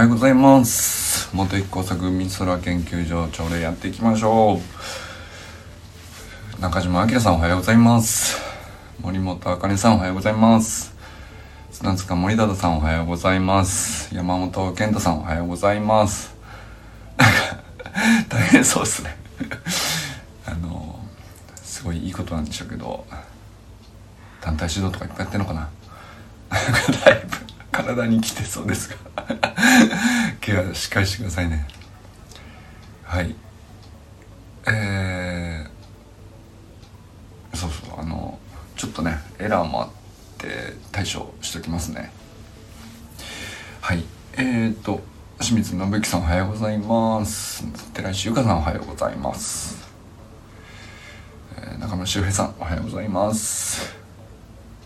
はようございます。元一工作美空研究所朝礼やっていきましょう。中島明さんおはようございます。森本あかねさんおはようございます。砂塚森田さんおはようございます。山本健太さんおはようございます。大変そうですね。あのすごいいいことなんでしょうけど団体指導とかいっぱいやってんのかな。だいぶ体にきてそうですが。ケアしっかりしてくださいね。はい。えー、そうそうあのちょっとねエラーもあって対処しときますね。はい。えーと清水信之さんおはようございます。寺石由香さんおはようございます、えー、中村修平さんおはようございます。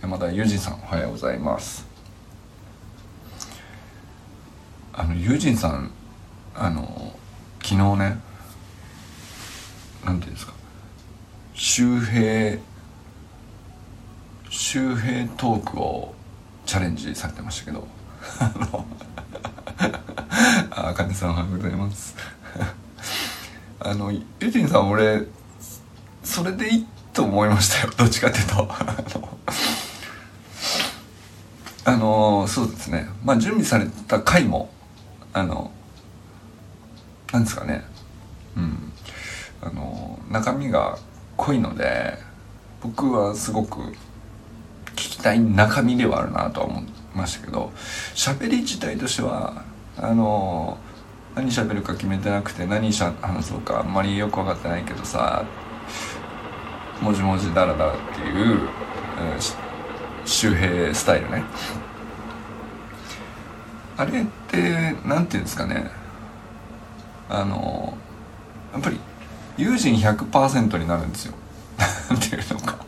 山田裕二さんおはようございます。あのユージンさんあの昨日ねなんていうんですか周平周平トークをチャレンジされてましたけどあのあかねさんおはようございます。あのユージンさん俺それでいいと思いましたよどっちかっていうと。あのそうですね。まあ準備された回もあのなんですかね。うん。あの中身が濃いので僕はすごく聞きたい中身ではあるなとは思いましたけど喋り自体としてはあの何喋るか決めてなくて何しゃ話そうかあんまりよく分かってないけどさもじもじだらだらっていう、うん、周平スタイルね。あれって何て言うんですかね。あのやっぱり友人100%になるんですよ。何ていうのか。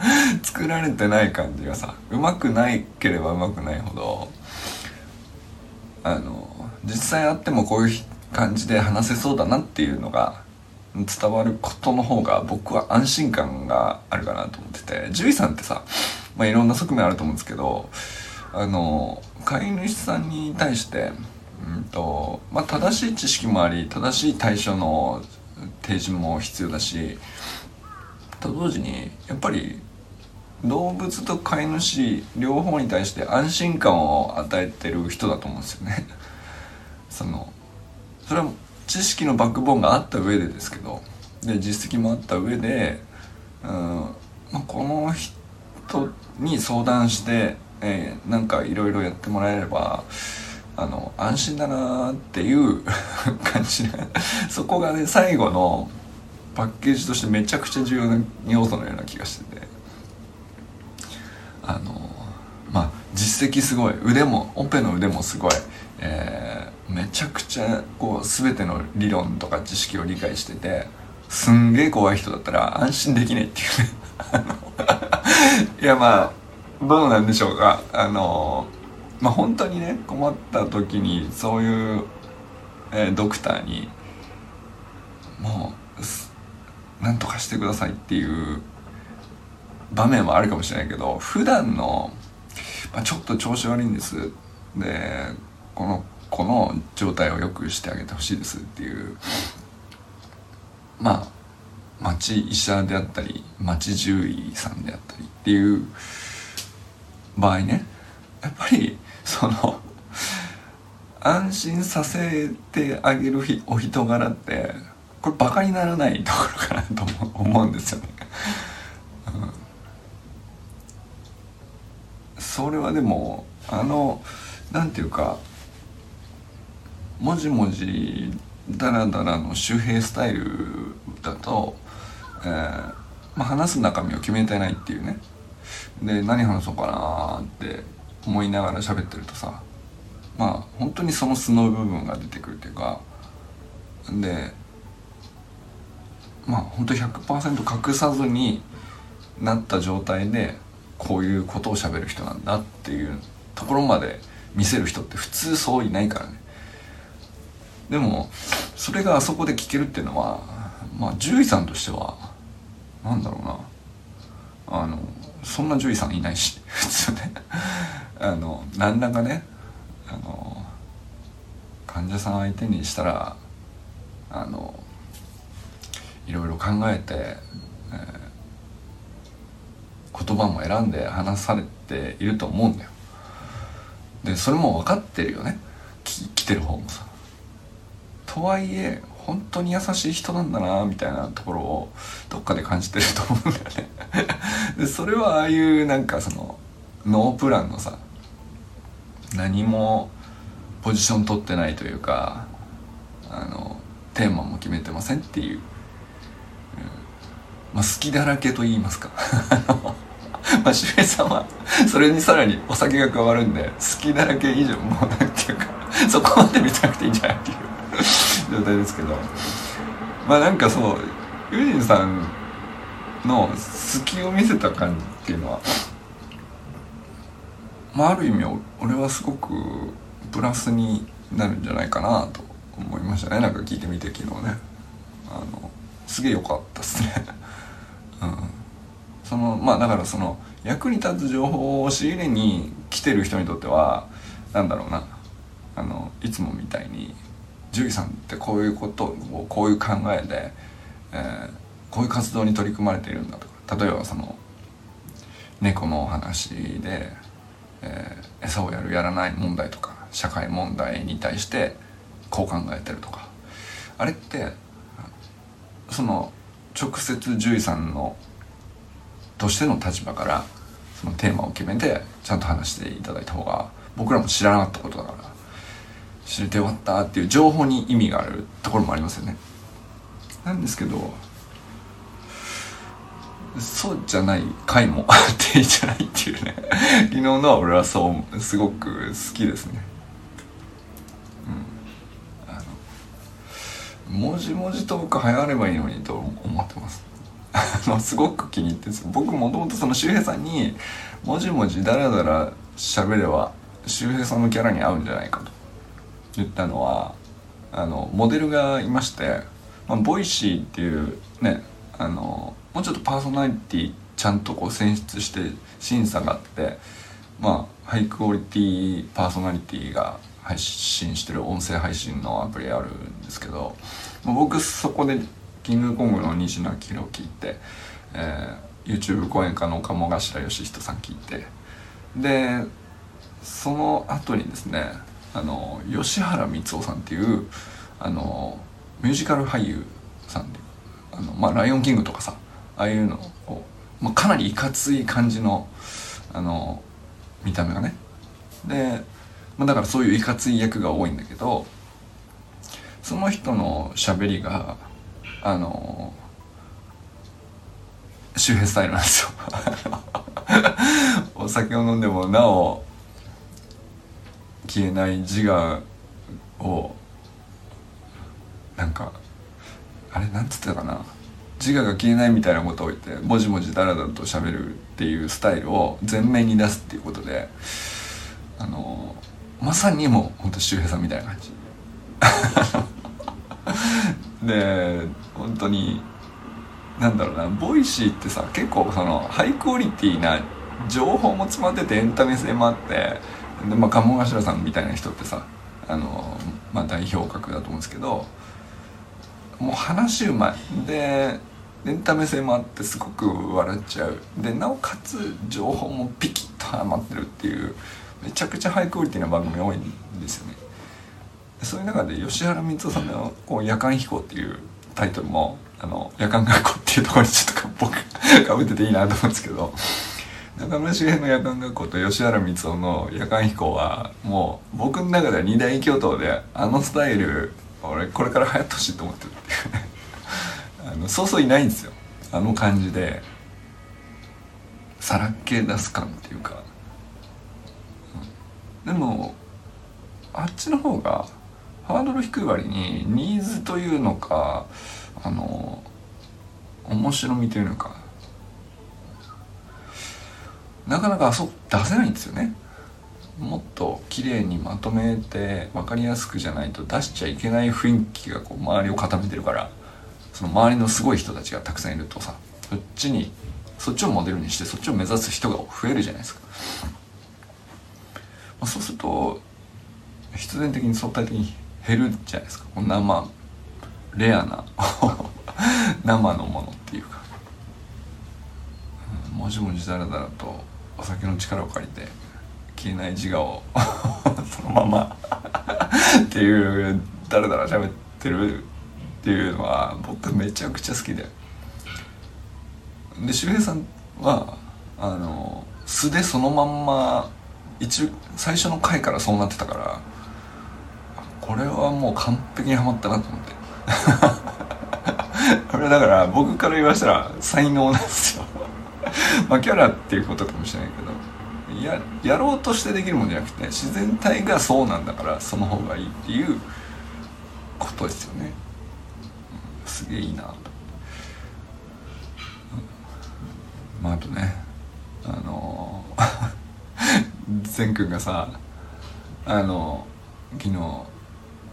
作られてない感じがさうまくないければうまくないほどあの実際あってもこういう感じで話せそうだなっていうのが伝わることの方が僕は安心感があるかなと思ってて。獣医さんってさ、まあ、いろんな側面あると思うんですけどあの飼い主さんに対して、うんとまあ、正しい知識もあり正しい対処の提示も必要だしと同時にやっぱり動物と飼い主両方に対して安心感を与えてる人だと思うんですよね。そのそれは知識のバックボーンがあった上でですけどで実績もあった上で、うんまあ、この人に相談してえー、なんかいろいろやってもらえればあの安心だなっていう 感じでそこがね最後のパッケージとしてめちゃくちゃ重要な要素のような気がしててあのまあ実績すごい腕もオペの腕もすごい、えー、めちゃくちゃこう全ての理論とか知識を理解しててすんげえ怖い人だったら安心できないっていうね。いやまあどうなんでしょうか？あのまあ本当にね困った時にそういう、えー、ドクターにもう何とかしてくださいっていう場面はあるかもしれないけど普段の、まあ、ちょっと調子悪いんです。でこのこの状態を良くしてあげてほしいですっていうまあ町医者であったり町獣医さんであったりっていう場合ねやっぱりその安心させてあげるお人柄ってこれバカにならないところかなと思うんですよね、うん、それはでもあのなんていうかもじもじダラダラの周平スタイルだと、えーまあ、話す中身を決めてないっていうね。で何話そうかなって思いながら喋ってるとさまあ本当にその素の部分が出てくるっていうかでまあ本当100%隠さずになった状態でこういうことを喋る人なんだっていうところまで見せる人って普通そういないからね。でもそれがあそこで聞けるっていうのはまあ獣医さんとしてはなんだろうな。あのそんな獣医さんいないし 普通ね。あの何らかねあの患者さん相手にしたらあのいろいろ考えて、えー、言葉も選んで話されていると思うんだよ。でそれも分かってるよね。来てる方もさ。とはいえ本当に優しい人なんだなみたいなところをどっかで感じてると思うんだよね。でそれはああいうなんかそのノープランのさ何もポジション取ってないというかあのテーマも決めてませんっていう、うん、まあ、好きだらけと言いますか。まあ周平さんはそれにさらにお酒が加わるんで好きだらけ以上もうなんていうかそこまで見たくていいんじゃないっていう。状態ですけど。まあなんかそうユージンさんの隙を見せた感じっていうのはまあある意味俺はすごくプラスになるんじゃないかなと思いましたね。なんか聞いてみて昨日ね。あのすげえ良かったっすね。うん。そのまあだからその役に立つ情報を仕入れに来てる人にとってはなんだろうな。あのいつもみたいに獣医さんってこういうことをこういう考えで、えー、こういう活動に取り組まれているんだとか。例えばその猫のお話で、えー、餌をやるやらない問題とか社会問題に対してこう考えてるとか。あれってその直接獣医さんのとしての立場からそのテーマを決めてちゃんと話していただいた方が僕らも知らなかったことだから。知れてよかったっていう情報に意味があるところもありますよね。なんですけどそうじゃない回もあっていいじゃないっていうね。昨日のは俺はそうすごく好きですね。うん。あの文字文字トーク流行ればいいのにと思ってます。あのすごく気に入ってす僕もともとその周平さんにもじもじダラダラ喋れば周平さんのキャラに合うんじゃないかと。言ったのはあのモデルがいまして、まあ、 Voicy っていうねあのもうちょっとパーソナリティちゃんとこう選出して審査があってまあハイクオリティパーソナリティが配信してる音声配信のアプリあるんですけど、まあ、僕そこでキングコングの西野明を聞いて、えー、YouTube 講演家の鴨頭義人さん聞いてでその後にですねあの吉原光夫さんっていうあのミュージカル俳優さんであの、まあ、ライオンキングとかさああいうのを、まあ、かなりいかつい感じのあの見た目がね。で、まあ、だからそういういかつい役が多いんだけどその人の喋りがあの周平スタイルなんですよ。お酒を飲んでもなお消えない自我をなんかあれなんつってたかな。自我が消えないみたいなことを言ってもじもじだらだらと喋るっていうスタイルを前面に出すっていうことであのまさにもうほんと周平さんみたいな感じ。で本当になんだろうな Voicy ってさ結構そのハイクオリティな情報も詰まっててエンタメ性もあってでまあ鴨頭さんみたいな人ってさあの、まあ、代表格だと思うんですけどもう話うまい。でエンタメ性もあってすごく笑っちゃう。でなおかつ情報もピキッとはまってるっていうめちゃくちゃハイクオリティな番組多いんですよね。そういう中で吉原光夫さんのこう「夜間飛行」っていうタイトルもあの夜間学校っていうところにちょっと僕 かぶってていいなと思うんですけど。中村茂の夜間学校と吉原光夫の夜間飛行はもう僕の中では二大巨頭であのスタイル俺これから流行ってほしいと思ってるっていうあのそうそういないんですよあの感じでさらっけ出す感っていうか、うん、でもあっちの方がハードル低い割にニーズというのかあの面白みというのかなかなかそう出せないんですよね。もっと綺麗にまとめて分かりやすくじゃないと出しちゃいけない雰囲気がこう周りを固めてるからその周りのすごい人たちがたくさんいるとさそっちにそっちをモデルにしてそっちを目指す人が増えるじゃないですか、まあ、そうすると必然的に相対的に減るじゃないですか。生レアな 生のものっていうか、うん、もじもじだらだらとお酒の力を借りて消えない自我を そのまま っていうだらだら喋ってるっていうのは僕めちゃくちゃ好きで。で周平さんはあの素でそのまんま一最初の回からそうなってたからこれはもう完璧にはまったなと思って。これだから僕から言わしたら才能なんですよ。まあキャラっていうことかもしれないけどややろうとしてできるもんじゃなくて自然体がそうなんだからその方がいいっていうことですよね、うん、すげえいいなと、うん、まああとねあの 善くんがさあの昨日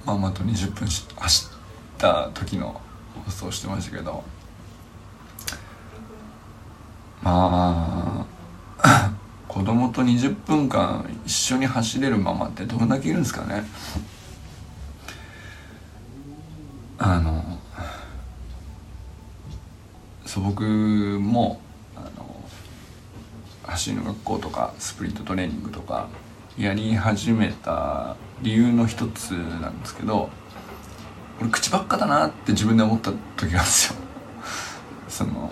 ママと20分走った時の放送してましたけどまあ 子供と20分間一緒に走れるママってどんだけいるんですかね。あのそう僕もあの走りの学校とかスプリントトレーニングとかやり始めた理由の一つなんですけど俺口ばっかだなって自分で思った時があるんですよ。その、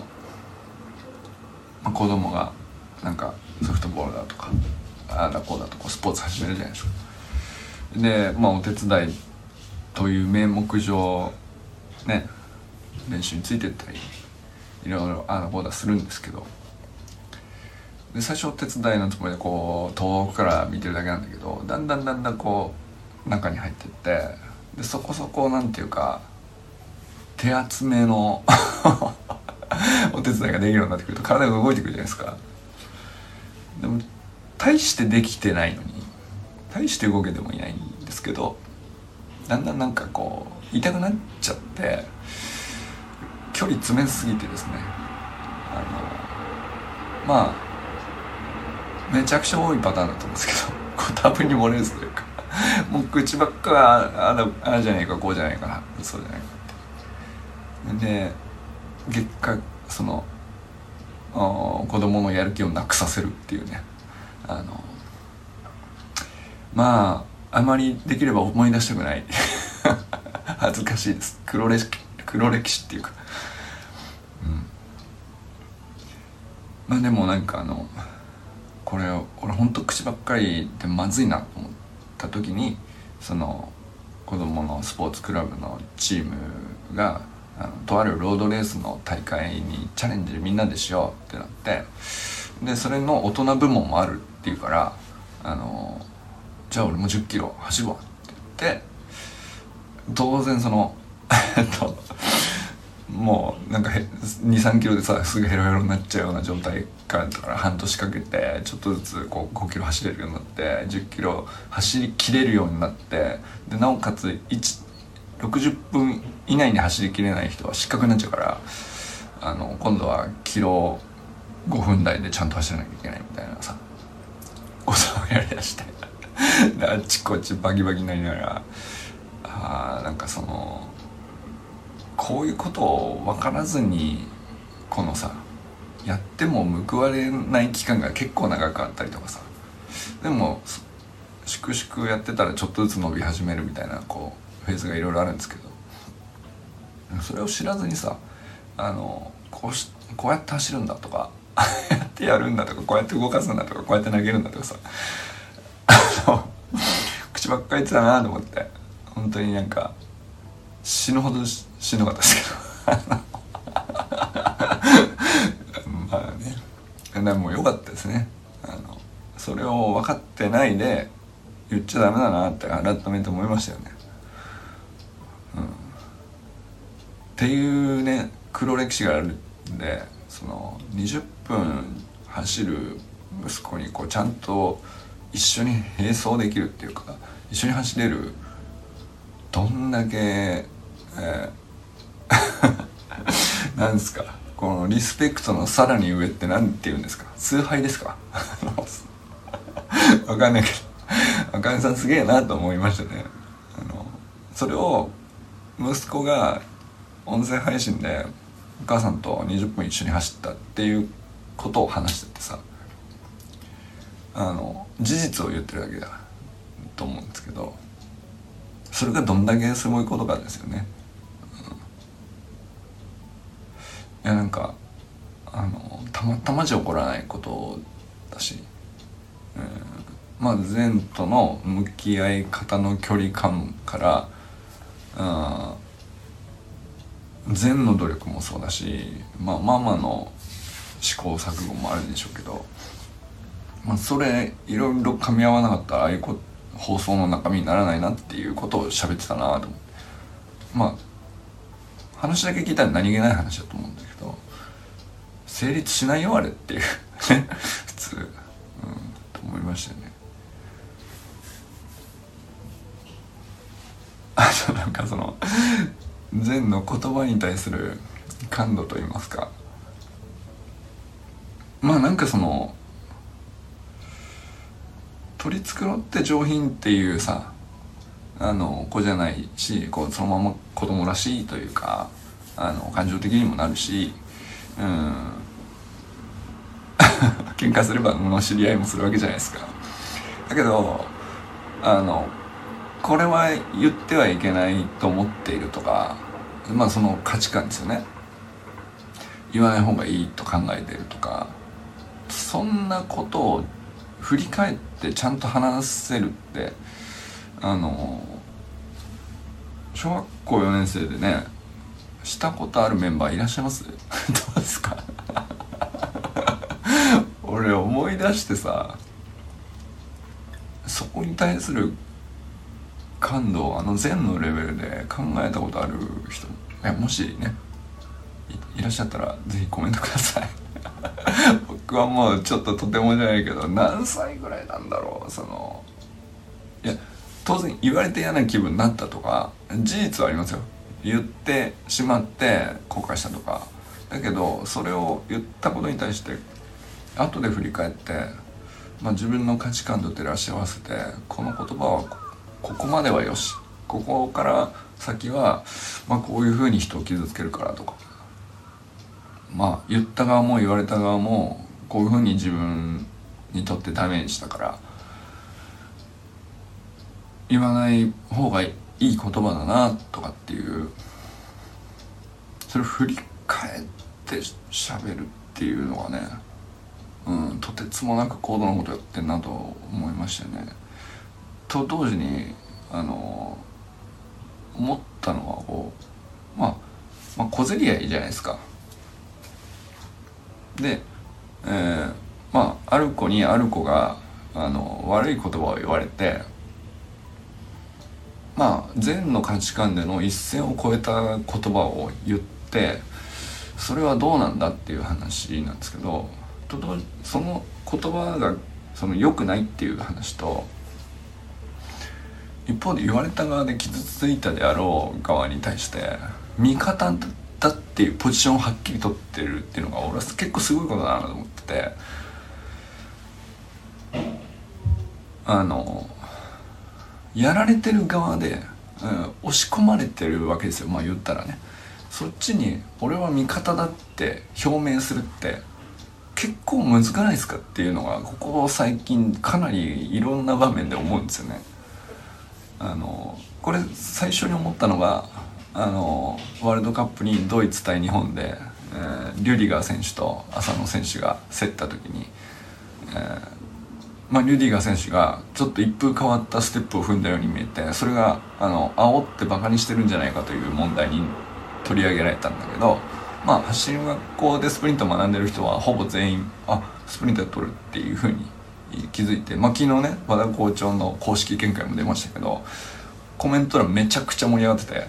子供がなんかソフトボールだとかああだこうだとこうスポーツ始めるじゃないですか。でまあお手伝いという名目上ね練習についてったりいろいろああだこうだするんですけど。で最初お手伝いのつもりでこう遠くから見てるだけなんだけどだんだんだんだんこう中に入ってってでそこそこなんていうか手厚めの お手伝いができるようになってくると体が動いてくるじゃないですか。でも大してできてないのに大して動けてもいないんですけどだんだんなんかこう痛くなっちゃって距離詰めすぎてですね。あのまあめちゃくちゃ多いパターンだと思うんですけどこう多分に漏れずというかもう口ばっかあああじゃねえかこうじゃないかなそうじゃないかって。で結果その子供のやる気をなくさせるっていうね。あのまああまりできれば思い出したくない。恥ずかしいです。黒歴黒歴史っていうか。うん。まあでもなんかあのこれ俺ほんと口ばっかりでまずいなと思った時にその子供のスポーツクラブのチームがあのとあるロードレースの大会にチャレンジみんなでしようってなってでそれの大人部門もあるっていうからあのじゃあ俺も1 0キロ走るわって言って当然そのえっともうなんか23キロでさすぐヘロヘロになっちゃうような状態からから半年かけてちょっとずつこう5キロ走れるようになって1 0キロ走りきれるようになってでなおかつ1 60分以内に走りきれない人は失格になっちゃうからあの今度はキロ5分台でちゃんと走らなきゃいけないみたいなさことをやりだして あっちこっちバキバキになりながらあなんかそのこういうことを分からずにこのさやっても報われない期間が結構長くあったりとかさでも粛々やってたらちょっとずつ伸び始めるみたいなこうフェーズがいろいろあるんですけど。それを知らずにさあのこうしこうやって走るんだとかああ やってやるんだとかこうやって動かすんだとかこうやって投げるんだとかさ。口ばっかり言ってたなと思って。本当になんか死ぬほどしんどかったですけど。まあね。でも良かったですね。あのそれを分かってないで言っちゃダメだなって改めて思いましたよね、うん、っていうね黒歴史があるんでその20分走る息子にこうちゃんと一緒に並走できるっていうか一緒に走れるどんだけ、えー、なんですかこのリスペクトのさらに上って何て言うんですか崇拝ですか？わかんないけどあかねさんすげえなと思いましたね。あのそれを息子が音声配信でお母さんと20分一緒に走ったっていうことを話しててさあの事実を言ってるだけだと思うんですけどそれがどんだけすごいことかですよね、うん、いやなんかあのたまたまじゃ起こらないことだし、うん、まあ善との向き合い方の距離感から善の努力もそうだし、まあ、ママの試行錯誤もあるんでしょうけど、まあ、それいろいろ噛み合わなかったらああいうこ放送の中身にならないなっていうことを喋ってたなと思って。まあ話だけ聞いたら何気ない話だと思うんだけど成立しないよあれっていう。普通、うん、と思いましたよね。禅の言葉に対する感度といいますか。まあなんかその取り繕って上品っていうさあの子じゃないしこうそのまま子供らしいというかあの感情的にもなるしうん。喧嘩すればの知り合いもするわけじゃないですか。だけどあのこれは言ってはいけないと思っているとかまあその価値観ですよね。言わない方がいいと考えてるとか。そんなことを振り返ってちゃんと話せるってあの小学校4年生でねしたことあるメンバーいらっしゃいます？どうですか？俺思い出してさそこに対する感度あの禅のレベルで考えたことある人いやもしねいらっしゃったら是非コメントください。僕はもうちょっととてもじゃないけど何歳ぐらいなんだろうそのいや当然言われて嫌な気分になったとか事実はありますよ。言ってしまって後悔したとか。だけどそれを言ったことに対して後で振り返って、まあ、自分の価値観と照らし合わせてこの言葉はここまではよし。ここから先は、まあ、こういうふうに人を傷つけるからとか。まあ言った側も言われた側もこういうふうに自分にとってダメージしたから。言わない方がいい言葉だなとかっていう。それを振り返って喋るっていうのがねうんとてつもなく高度なことやってんなと思いましたね。と同時にあの思ったのはこう、まあ、まあ小競り合いじゃないですか。で、えー、まあある子にある子があの悪い言葉を言われてまあ善の価値観での一線を越えた言葉を言ってそれはどうなんだっていう話なんですけどとその言葉がその良くないっていう話と一方で言われた側で傷ついたであろう側に対して味方だっていうポジションをはっきり取ってるっていうのが俺は結構すごいことだなと思っててあのやられてる側で、うん、押し込まれてるわけですよまあ言ったらねそっちに俺は味方だって表明するって結構難くないですかっていうのがここ最近かなりいろんな場面で思うんですよね。あのこれ最初に思ったのがあのワールドカップにドイツ対日本で、えー、リュディガー選手と浅野選手が競った時に、えーまあ、リュディガー選手がちょっと一風変わったステップを踏んだように見えてそれがあの煽ってバカにしてるんじゃないかという問題に取り上げられたんだけど、まあ、走り学校でスプリントを学んでる人はほぼ全員あスプリントやっとるっていうふうに気づいて、まあ、昨日ね和田校長の公式見解も出ましたけどコメント欄めちゃくちゃ盛り上がってて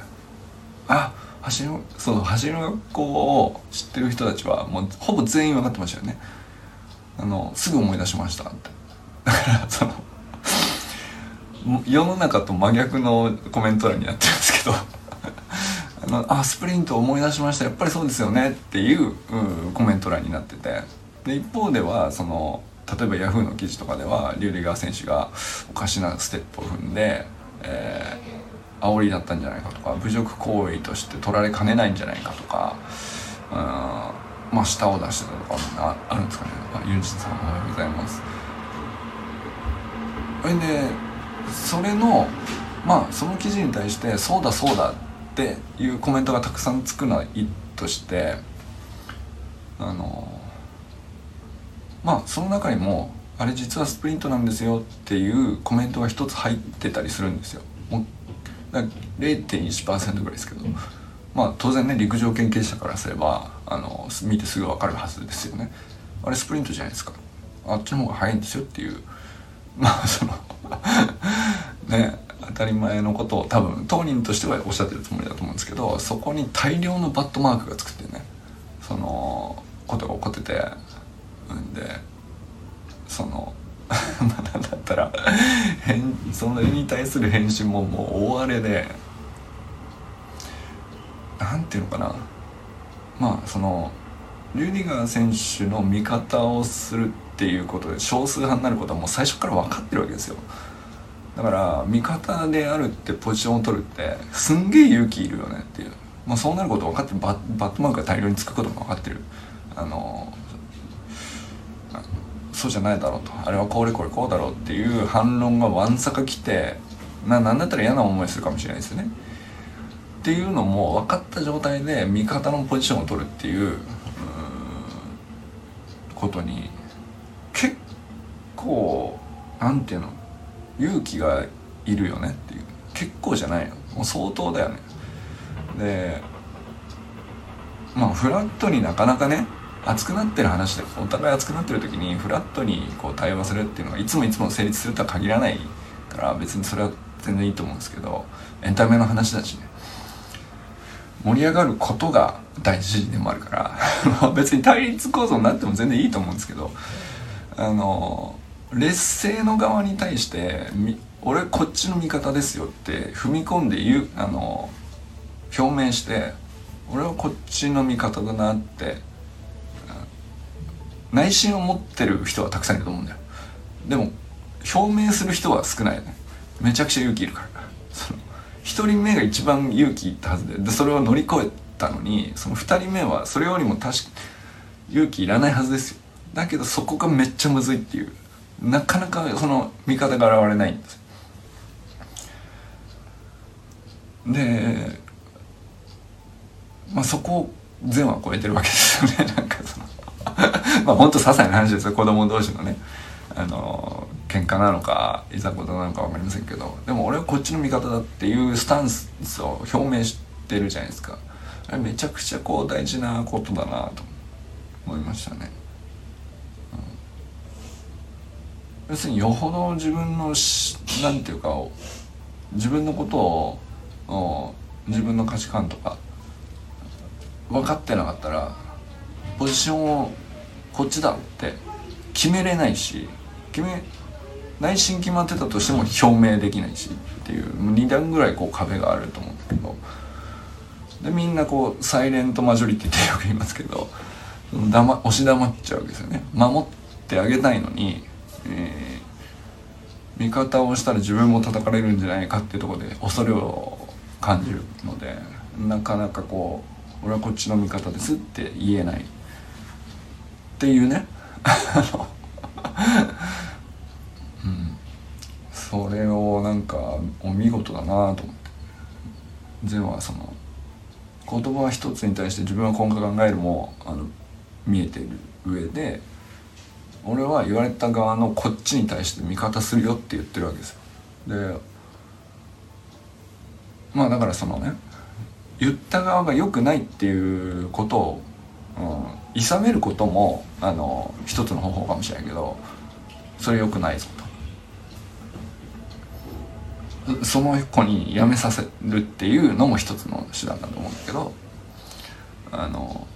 あ走るそう走る学校を知ってる人たちはもうほぼ全員分かってましたよね。あのすぐ思い出しましたって。だからその世の中と真逆のコメント欄になってるんですけど。あのあスプリント思い出しました。やっぱりそうですよね。っていう、うコメント欄になってて。で一方ではその例えばヤフーの記事とかではリュウリガー選手がおかしなステップを踏んで、えー、煽りだったんじゃないかとか侮辱行為として取られかねないんじゃないかとかうんまあ舌を出してたとかああるんですかね。あユンジさんおはようございます。それでそれのまあその記事に対して「そうだそうだ」っていうコメントがたくさんつくのはいいとしてあのまあその中にもあれ実はスプリントなんですよっていうコメントが一つ入ってたりするんですよ。もう0.1%ぐらいですけど。まあ当然ね陸上研究者からすればあの見てすぐ分かるはずですよね。あれスプリントじゃないですか。あっちの方が早いんですよっていう。まあその ね当たり前のことを多分当人としてはおっしゃってるつもりだと思うんですけどそこに大量のバットマークがつくってねそのことが起こっててんでその まだだったらそれに対する返信ももう大荒れでなんていうのかな。まあそのリュディガー選手の味方をするっていうことで少数派になることはもう最初から分かってるわけですよ。だから味方であるってポジションを取るってすんげえ勇気いるよねっていう、まあ、そうなること分かってる。ババットマークが大量につくことも分かってる。あのそうじゃないだろうと。あれはこれこれこうだろうっていう反論がわんさか来てななんだったら嫌な思いするかもしれないですよね。っていうのも分かった状態で味方のポジションを取るっていうことに結構なんていうの勇気がいるよねっていう。結構じゃないよもう相当だよね。でまあフラットになかなかね熱くなってる話でお互い熱くなってる時にフラットにこう対話するっていうのがいつもいつも成立するとは限らないから別にそれは全然いいと思うんですけどエンタメの話だしね。盛り上がることが大事でもあるから 別に対立構造になっても全然いいと思うんですけどあの劣勢の側に対して俺こっちの味方ですよって踏み込んで言うあの表明して俺はこっちの味方だなって内心を持ってる人はたくさんいると思うんだよ。でも表明する人は少ないよね。めちゃくちゃ勇気いるから。その1人目が一番勇気いったはずで。でそれを乗り越えたのにその2人目はそれよりも確か勇気いらないはずですよ。だけどそこがめっちゃむずいっていう。なかなかその味方が現れないんですでまあそこを善は超えてるわけですよね。なんかその まあ本当些細な話ですよ。子供同士のね。あの喧嘩なのかいざことなのか分かりませんけど。でも俺はこっちの味方だっていうスタンスを表明してるじゃないですか。あれめちゃくちゃこう大事なことだなと思いましたね、うん、要するによほど自分のなんていうか自分のことを自分の価値観とか分かってなかったらポジションをこっちだって決めれないし決め内心決まってたとしても表明できないしっていう2段ぐらいこう壁があると思うんだけど。でみんなこうサイレントマジョリティってよく言いますけど黙押し黙っちゃうわけですよね。守ってあげたいのに、えー、味方をしたら自分も叩かれるんじゃないかっていうとこで恐れを感じるのでなかなかこう俺はこっちの味方ですって言えない。っていうね。うん、それをなんかお見事だなと思って。ゼはその言葉は一つに対して自分は今後考えるもあの見えてる上で俺は言われた側のこっちに対して味方するよって言ってるわけですよ。でまあだからそのね言った側が良くないっていうことを、うん、諌めることもあの一つの方法かもしれないけどそれ良くないぞと。その子にやめさせるっていうのも一つの手段だと思うんだけどあの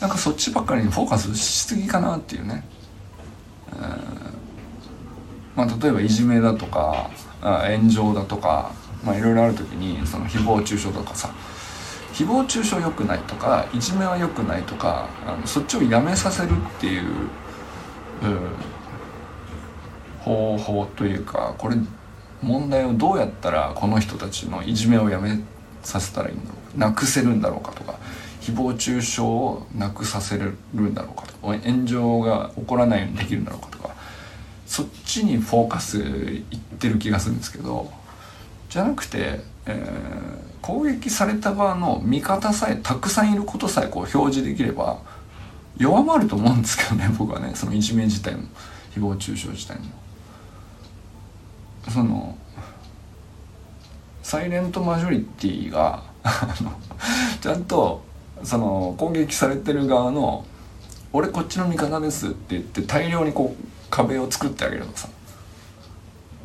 なんかそっちばっかりにフォーカスしすぎかなっていうね、うん。まあ、例えばいじめだとか炎上だとかまあいろいろある時にその誹謗中傷とかさ誹謗中傷良くないとかいじめは良くないとかあのそっちをやめさせるっていう、う方法というかこれ問題をどうやったらこの人たちのいじめをやめさせたらいいんだろうなくせるんだろうかとか誹謗中傷をなくさせるんだろうかとか炎上が起こらないようにできるんだろうかとかそっちにフォーカスいってる気がするんですけどじゃなくて、えー、攻撃された側の味方さえたくさんいることさえこう表示できれば弱まると思うんですけどね 僕はねそのいじめ自体も誹謗中傷自体も。そのサイレントマジョリティが ちゃんとその攻撃されてる側の「俺こっちの味方です」って言って大量にこう壁を作ってあげるとさ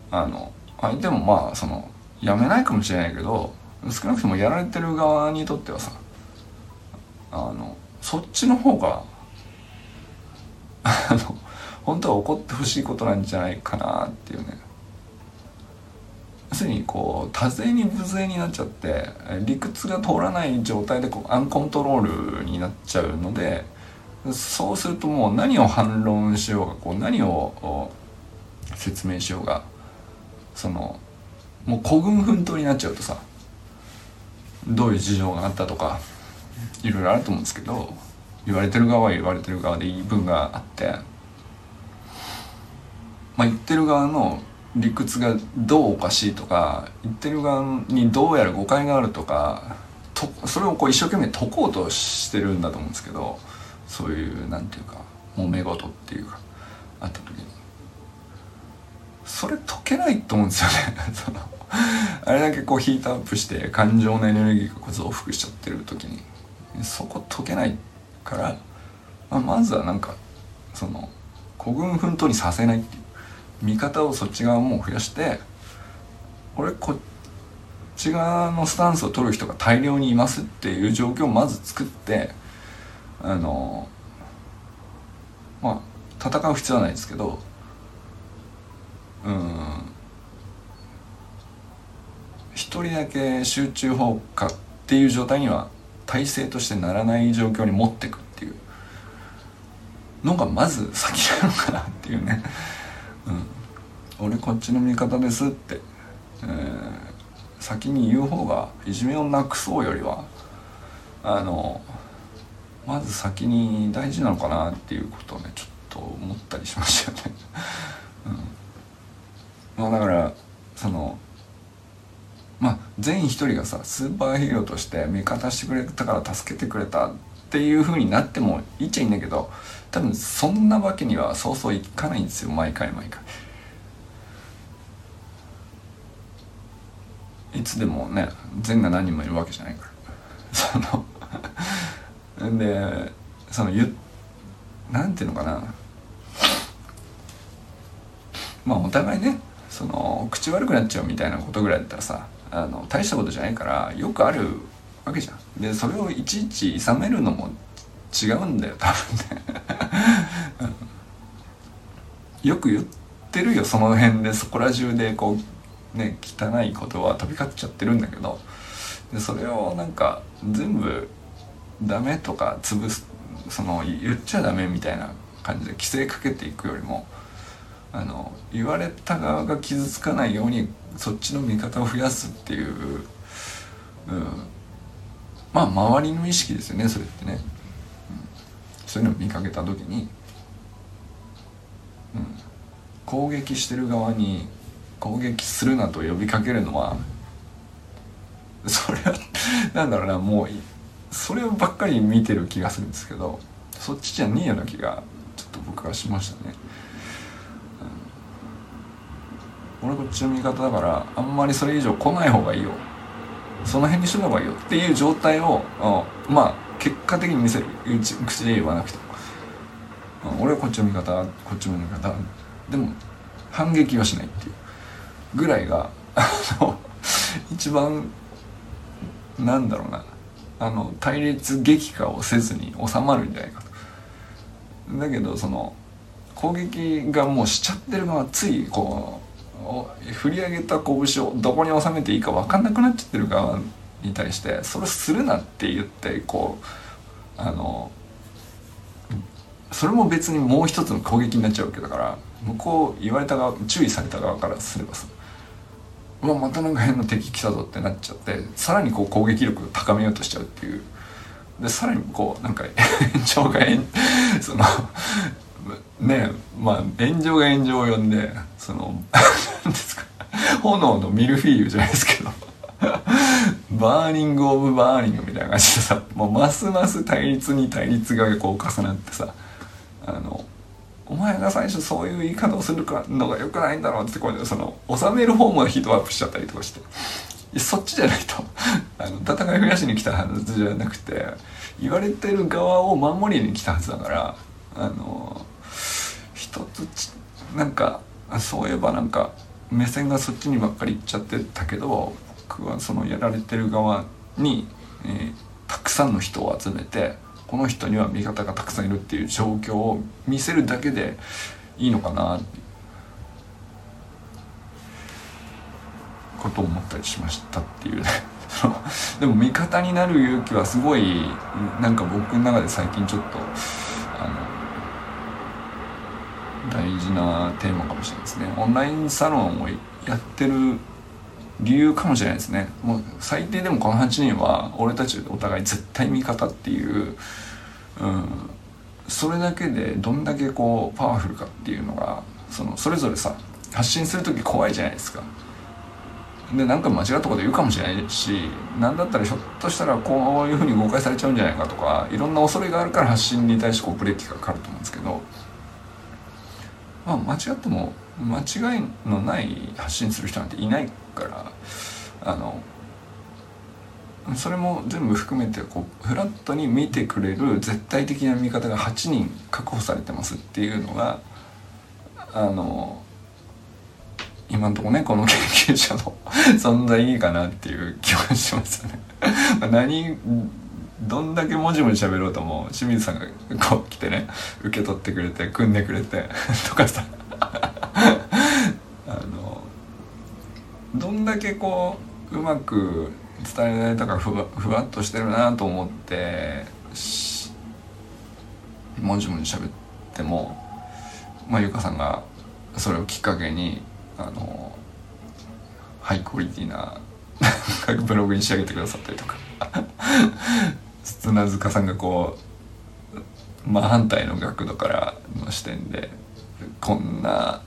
あの相手もまあそのやめないかもしれないけど少なくともやられてる側にとってはさあのそっちの方が あの本当は怒ってほしいことなんじゃないかなっていうね。要するにこう多勢に無勢になっちゃって理屈が通らない状態でこうアンコントロールになっちゃうのでそうするともう何を反論しようがこう何を説明しようがそのもう孤軍奮闘になっちゃうとさどういう事情があったとかいろいろあると思うんですけど言われてる側は言われてる側で言い分があってまあ言ってる側の理屈がどうおかしいとか言ってる側にどうやら誤解があるとかとそれをこう一生懸命解こうとしてるんだと思うんですけどそういうなんていうか揉め事っていうかあった時に。それ解けないと思うんですよね。あれだけこうヒートアップして感情のエネルギーがこう増幅しちゃってる時にそこ解けないから、まあ、まずはなんかその孤軍奮闘にさせないっていう見方をそっち側も増やして俺こっち側のスタンスを取る人が大量にいますっていう状況をまず作ってあのまあ戦う必要はないですけどうん一人だけ集中放火っていう状態には体制としてならない状況に持ってくっていうのがまず先なのかなっていうね、うん、俺こっちの味方ですって、えー、先に言う方がいじめをなくそうよりはあのまず先に大事なのかなっていうことをねちょっと思ったりしましたよね。うん、まあだからそのまあ全員一人がさスーパーヒーローとして味方してくれたから助けてくれたっていう風になってもいいっちゃいいんだけど多分そんなわけにはそうそういかないんですよ。毎回毎回。いつでもね善が何人もいるわけじゃないから。そのでそのゆなんていうのかな。まあお互いねその口悪くなっちゃうみたいなことぐらいだったらさあの大したことじゃないからよくあるわけじゃん。でそれをいちいち諌めるのも違うんだよ多分ね。よく言ってるよその辺で。そこら中でこうね汚いことは飛び交っちゃってるんだけど。でそれをなんか全部ダメとか潰すその言っちゃダメみたいな感じで規制かけていくよりもあの言われた側が傷つかないようにそっちの味方を増やすっていう、うん、まあ周りの意識ですよねそれってね、うん、そういうのを見かけた時に、うん、攻撃してる側に攻撃するなと呼びかけるのはそれはなんだろうなもうそればっかり見てる気がするんですけどそっちじゃねえような気がちょっと僕はしましたね、うん、俺こっちの味方だからあんまりそれ以上来ない方がいいよ。その辺にしといた方がいいよ。っていう状態をまあ結果的に見せる。口で言わなくても、俺はこっちの味方こっちの味方。でも反撃はしないっていうぐらいが一番なんだろうな。あの対立激化をせずに収まるんじゃないかと。だけどその攻撃がもうしちゃってるのはついこう振り上げた拳をどこに収めていいか分かんなくなっちゃってる側に対してそれするなって言ってこうあのそれも別にもう一つの攻撃になっちゃうわけだから向こう言われた側注意された側からすればさ、うわまたなんか変な敵来たぞってなっちゃってさらにこう攻撃力を高めようとしちゃうっていう。でさらにこうなんか炎上がそのねまあ炎上が炎上を呼んでその何ですか炎のミルフィーユじゃないですけど burning of burning みたいな感じでさもうますます対立に対立がこう重なってさあのお前が最初そういう言い方をするのがよくないんだろうってこうその収める方もヒートアップしちゃったりとかして。そっちじゃないと。あの戦い増やしに来たはずじゃなくて言われてる側を守りに来たはずだからあの一つなんかそういえばなんか目線がそっちにばっかり行っちゃってたけど僕はそのやられてる側に、えー、たくさんの人を集めてこの人には味方がたくさんいるっていう状況を見せるだけでいいのかなってことを思ったりしましたっていう。ねでも味方になる勇気はすごいなんか僕の中で最近ちょっと大事なテーマかもしれないですね。オンラインサロンをやってる理由かもしれないですね。もう最低でもこの8人は俺たちお互い絶対味方っていう、うん、それだけでどんだけこうパワフルかっていうのがそのそれぞれさ発信する時怖いじゃないですか。でなんか間違ったこと言うかもしれないし何だったらひょっとしたらこういうふうに誤解されちゃうんじゃないかとかいろんな恐れがあるから発信に対してこうブレーキがかかると思うんですけどまあ間違っても間違いのない発信する人なんていないからあのそれも全部含めてこうフラットに見てくれる絶対的な味方が8人確保されてますっていうのがあの今んとこねこの研究者の 存在いいかなっていう気はしますよね何どんだけもじもじ喋ろうとも清水さんがこう来てね受け取ってくれて組んでくれて とかさ。あのどんだけこううまく伝えられたかふわふわっとしてるなと思ってもじもじ喋ってもまあゆかさんがそれをきっかけにあのハイクオリティなブログに仕上げてくださったりとか。砂塚さんがこう真反対の角度からの視点でこんな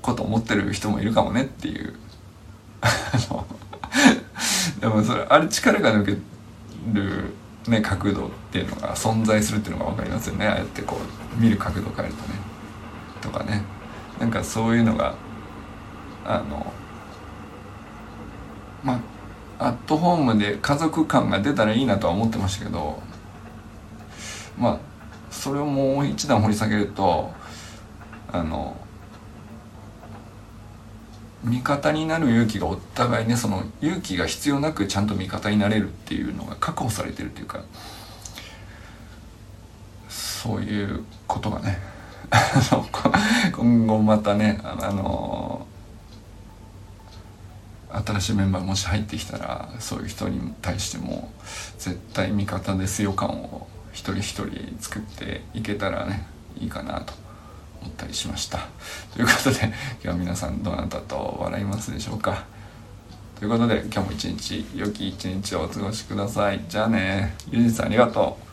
こと思ってる人もいるかもねっていうでもそれあれ力が抜ける、ね、角度っていうのが存在するっていうのが分かりますよね。ああやってこう見る角度変えるとね。とかね。なんかそういうのがあのまあアットホームで家族感が出たらいいなとは思ってましたけどまあそれをもう一段掘り下げるとあの味方になる勇気がお互いねその勇気が必要なくちゃんと味方になれるっていうのが確保されてるっていうかそういうことがね 今後またねあの新しいメンバーもし入ってきたらそういう人に対しても絶対味方ですよ感を一人一人作っていけたらねいいかなと思ったりしました。ということで今日は皆さんどなたと笑いますでしょうか。ということで今日も一日良き一日をお過ごしください。じゃあね。ゆうじさんありがとう。